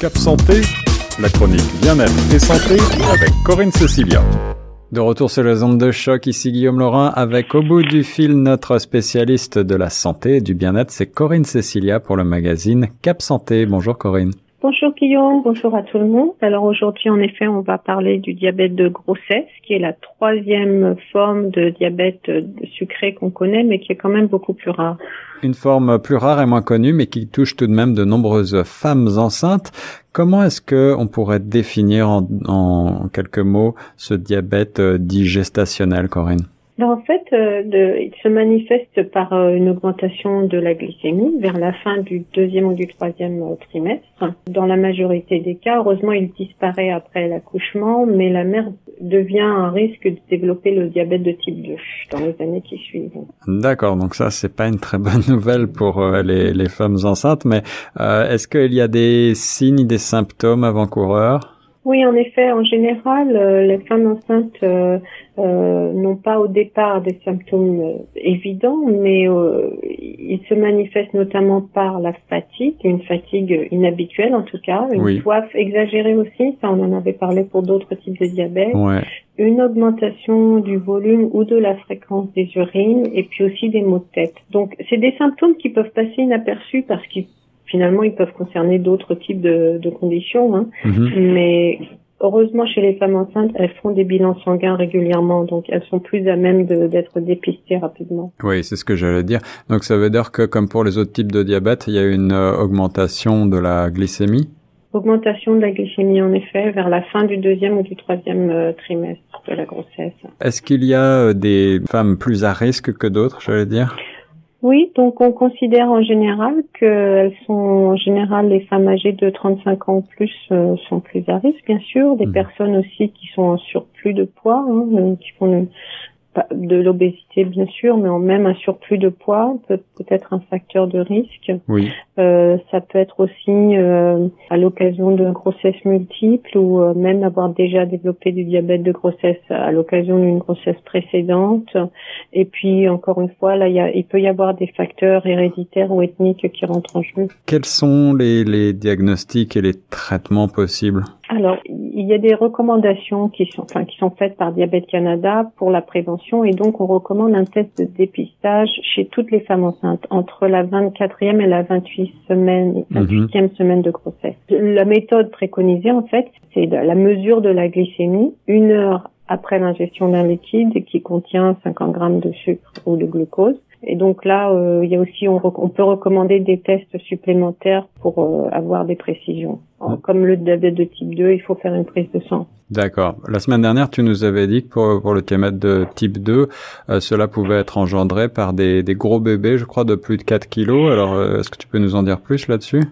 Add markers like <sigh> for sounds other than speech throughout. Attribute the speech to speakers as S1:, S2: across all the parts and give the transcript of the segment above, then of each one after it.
S1: Cap Santé, la chronique bien-être et santé avec Corinne Cecilia. De retour sur les ondes de choc, ici Guillaume Laurin avec au bout du fil notre spécialiste de la santé et du bien-être, c'est Corinne Cecilia pour le magazine Cap Santé. Bonjour Corinne.
S2: Bonjour Guillaume, bonjour à tout le monde. Alors aujourd'hui, en effet, on va parler du diabète de grossesse, qui est la troisième forme de diabète sucré qu'on connaît, mais qui est quand même beaucoup plus rare.
S1: Une forme plus rare et moins connue, mais qui touche tout de même de nombreuses femmes enceintes. Comment est-ce que on pourrait définir en, en quelques mots ce diabète digestationnel, Corinne?
S2: Ben, en fait, euh, il se manifeste par euh, une augmentation de la glycémie vers la fin du deuxième ou du troisième euh, trimestre. Dans la majorité des cas, heureusement, il disparaît après l'accouchement, mais la mère devient un risque de développer le diabète de type 2 dans les années qui suivent.
S1: D'accord, donc ça, c'est pas une très bonne <laughs> nouvelle pour les, les, femmes enceintes, mais est-ce qu'il y a des signes, des symptômes avant-coureurs?
S2: Oui, en effet, en général, euh, les femmes enceintes euh, euh, n'ont pas au départ des symptômes évidents, mais ils se manifestent notamment par la fatigue, une fatigue inhabituelle en tout cas, une soif exagérée aussi, ça on en avait parlé pour d'autres types de diabète, une augmentation du volume ou de la fréquence des urines, et puis aussi des maux de tête. Donc c'est des symptômes qui peuvent passer inaperçus parce qu'ils finalement, ils peuvent concerner d'autres types de, de conditions. Hein. Mhm. Mais heureusement, chez les femmes enceintes, elles font des bilans sanguins régulièrement, donc elles sont plus à même d'être dépistées rapidement.
S1: Oui, c'est ce que j'allais dire. Donc ça veut dire que, comme pour les autres types de diabète, il y a une euh, augmentation de la glycémie?
S2: Augmentation de la glycémie, en effet, vers la fin du deuxième ou du troisième euh, trimestre de la grossesse.
S1: Est-ce qu'il y a euh, des femmes plus à risque que d'autres, j'allais dire?
S2: Oui, donc on considère en général qu'elles sont en général les femmes âgées de 35 ans ou plus euh, sont plus à risque, bien sûr. Des mmh. personnes aussi qui sont en surplus de poids, hein, euh, qui font de l'obésité bien sûr, mais même un surplus de poids peut peut-être un facteur de risque.
S1: Oui.
S2: Euh, ça peut être aussi euh, à l'occasion de grossesses multiples ou euh, même avoir déjà développé du diabète de grossesse à l'occasion d'une grossesse précédente. Et puis encore une fois, là, il, y a, il peut y avoir des facteurs héréditaires ou ethniques qui rentrent en jeu.
S1: Quels sont les, les diagnostics et les traitements possibles?
S2: Alors, il y a des recommandations qui sont, enfin, qui sont faites par Diabète Canada pour la prévention et donc on recommande un test de dépistage chez toutes les femmes enceintes entre la 24e et la 28 semaine, 28e mhm. semaine de grossesse. La méthode préconisée, en fait, c'est la mesure de la glycémie une heure après l'ingestion d'un liquide qui contient 50 grammes de sucre ou de glucose et donc là, euh, il y a aussi, on, peut recommander des tests supplémentaires pour euh, avoir des précisions. Comme le diabète de type 2, il faut faire une prise de sang.
S1: D'accord. La semaine dernière, tu nous avais dit que pour, pour le diabète de type 2, euh, cela pouvait être engendré par des, des, gros bébés, je crois, de plus de 4 kilos. Alors, est-ce que tu peux nous en dire plus là-dessus?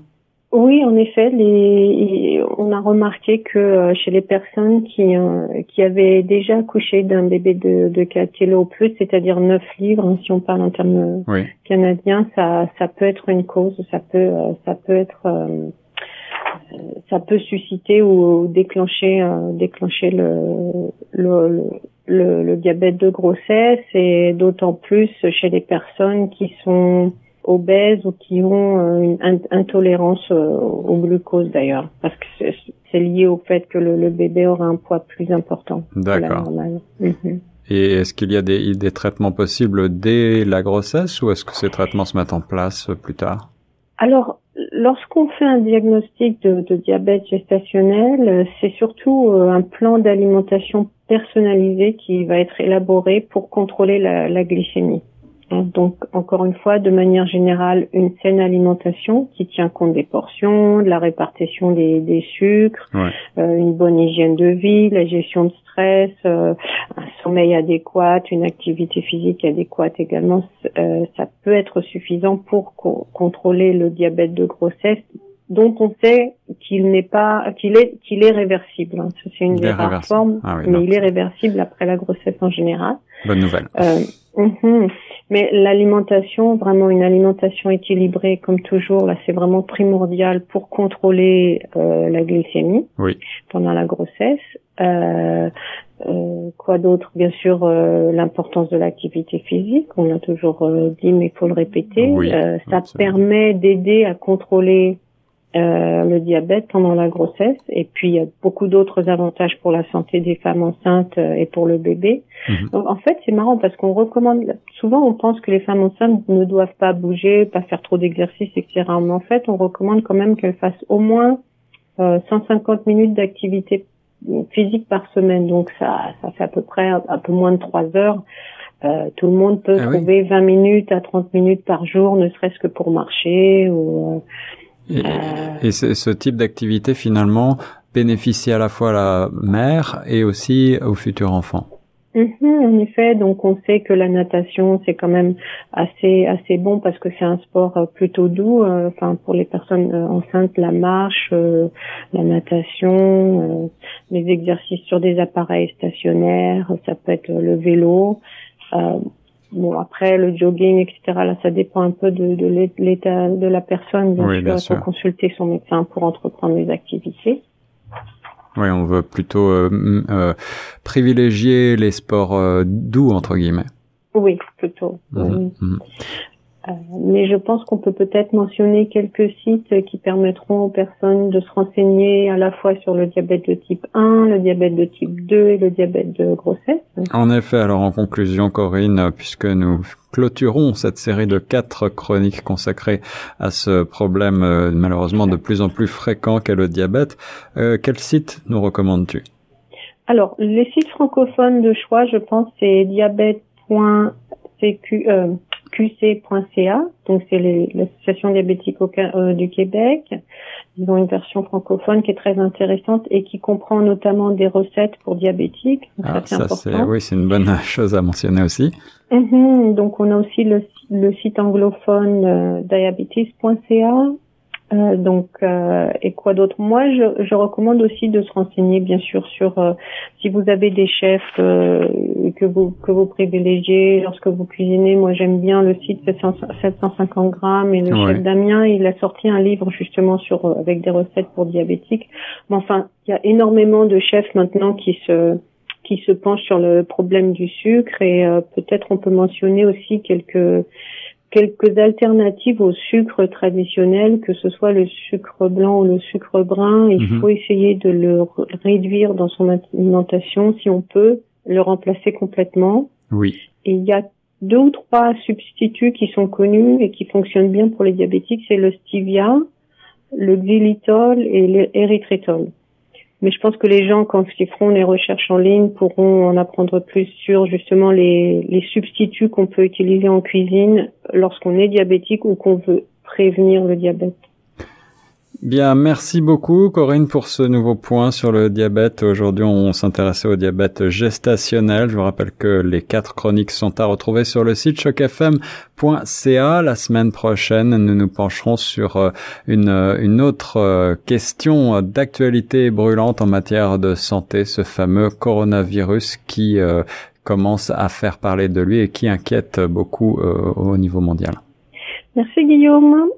S2: Oui, en effet, les, on a remarqué que euh, chez les personnes qui, euh, qui avaient déjà accouché d'un bébé de, de 4 kilos ou plus, c'est-à-dire 9 livres, hein, si on parle en termes canadiens, ça, ça peut être une cause, ça peut, euh, ça peut être, ça peut susciter ou déclencher, déclencher le, le, le, le diabète de grossesse et d'autant plus chez les personnes qui sont obèses ou qui ont euh, une intolérance euh, au glucose d'ailleurs, parce que c'est lié au fait que le, bébé aura un poids plus important normale.
S1: Mhm. Et est-ce qu'il y a des, des, traitements possibles dès la grossesse ou est-ce que ces traitements se mettent en place plus tard?
S2: Alors, lorsqu'on fait un diagnostic de, de diabète gestationnel, c'est surtout euh, un plan d'alimentation personnalisé qui va être élaboré pour contrôler la, la glycémie. Donc, encore une fois, de manière générale, une saine alimentation qui tient compte des portions, de la répartition des, des sucres, euh, une bonne hygiène de vie, la gestion de stress, euh, un sommeil adéquat, une activité physique adéquate également, euh, ça peut être suffisant pour contrôler le diabète de grossesse dont on sait qu'il n'est pas qu'il est qu'il est réversible. Hein. C'est une des rares formes, ah mais il est réversible après la grossesse en général.
S1: Bonne nouvelle.
S2: Euh, mhm. Mais l'alimentation, vraiment une alimentation équilibrée, comme toujours, là, c'est vraiment primordial pour contrôler euh, la glycémie
S1: oui.
S2: pendant la grossesse. Euh, euh, quoi d'autre? Bien sûr, euh, l'importance de l'activité physique. On l'a toujours euh, dit, mais il faut le répéter.
S1: Oui,
S2: ça permet d'aider à contrôler euh, le diabète pendant la grossesse. Et puis, il y a beaucoup d'autres avantages pour la santé des femmes enceintes euh, et pour le bébé. Mhm. en fait, c'est marrant parce qu'on recommande, souvent on pense que les femmes enceintes ne doivent pas bouger, pas faire trop d'exercice, etc. Mais en fait, on recommande quand même qu'elles fassent au moins 150 euh, minutes d'activité physique par semaine. Donc, ça, ça fait à peu près un, peu moins de 3 heures. Euh, tout le monde peut ah trouver 20 minutes à 30 minutes par jour, ne serait-ce que pour marcher ou
S1: et, et ce type d'activité, finalement, bénéficie à la fois à la mère et aussi au futur enfant.
S2: Mhm, en effet, donc on sait que la natation c'est quand même assez assez bon parce que c'est un sport euh, plutôt doux. Euh, enfin pour les personnes euh, enceintes, la marche, la natation, les exercices sur des appareils stationnaires, ça peut être le vélo. Bon, après, le jogging, etc., là, ça dépend un peu de, de l'état de la personne. Bien oui, sûr, il faut consulter son médecin pour entreprendre les activités.
S1: Oui, on veut plutôt euh, euh, privilégier les sports euh, doux, entre guillemets.
S2: Oui, plutôt. Mhm, mhm. Mais je pense qu'on peut peut-être mentionner quelques sites qui permettront aux personnes de se renseigner à la fois sur le diabète de type 1, le diabète de type 2 et le diabète de grossesse.
S1: En effet, alors en conclusion, Corinne, puisque nous clôturons cette série de quatre chroniques consacrées à ce problème euh, malheureusement de plus en plus fréquent qu'est le diabète, euh, quel site nous recommandes-tu?
S2: Alors, les sites francophones de choix, je pense, c'est diabète.cq. Euh, qc.ca, donc c'est l'association diabétique euh, du Québec. Ils ont une version francophone qui est très intéressante et qui comprend notamment des recettes pour diabétiques.
S1: ah, ça, c'est oui, c'est une bonne <laughs> chose à mentionner aussi.
S2: Mm-hmm. donc on a aussi le, site anglophone euh, diabetes.ca euh, donc, euh, et quoi d'autre? Moi, je, je, recommande aussi de se renseigner, bien sûr, sur euh, si vous avez des chefs euh, que vous que vous privilégiez lorsque vous cuisinez. Moi, j'aime bien le site 750 grammes et le chef Damien, il a sorti un livre justement sur avec des recettes pour diabétiques. Mais enfin, il y a énormément de chefs maintenant qui se qui se penchent sur le problème du sucre et peut-être on peut mentionner aussi quelques quelques alternatives au sucre traditionnel, que ce soit le sucre blanc ou le sucre brun. Il mhm. faut essayer de le réduire dans son alimentation si on peut, le remplacer complètement.
S1: Oui.
S2: Et il y a deux ou trois substituts qui sont connus et qui fonctionnent bien pour les diabétiques, c'est le stevia, le xylitol et l'érythritol. Mais je pense que les gens, quand ils feront les recherches en ligne, pourront en apprendre plus sur justement les, les substituts qu'on peut utiliser en cuisine lorsqu'on est diabétique ou qu'on veut prévenir le diabète.
S1: Bien, merci beaucoup Corinne pour ce nouveau point sur le diabète. Aujourd'hui, on s'intéressait au diabète gestationnel. Je vous rappelle que les quatre chroniques sont à retrouver sur le site chocfm.ca. La semaine prochaine, nous nous pencherons sur euh, une, euh, une autre euh, question d'actualité brûlante en matière de santé, ce fameux coronavirus qui commence à faire parler de lui et qui inquiète beaucoup au niveau mondial.
S2: Merci Guillaume.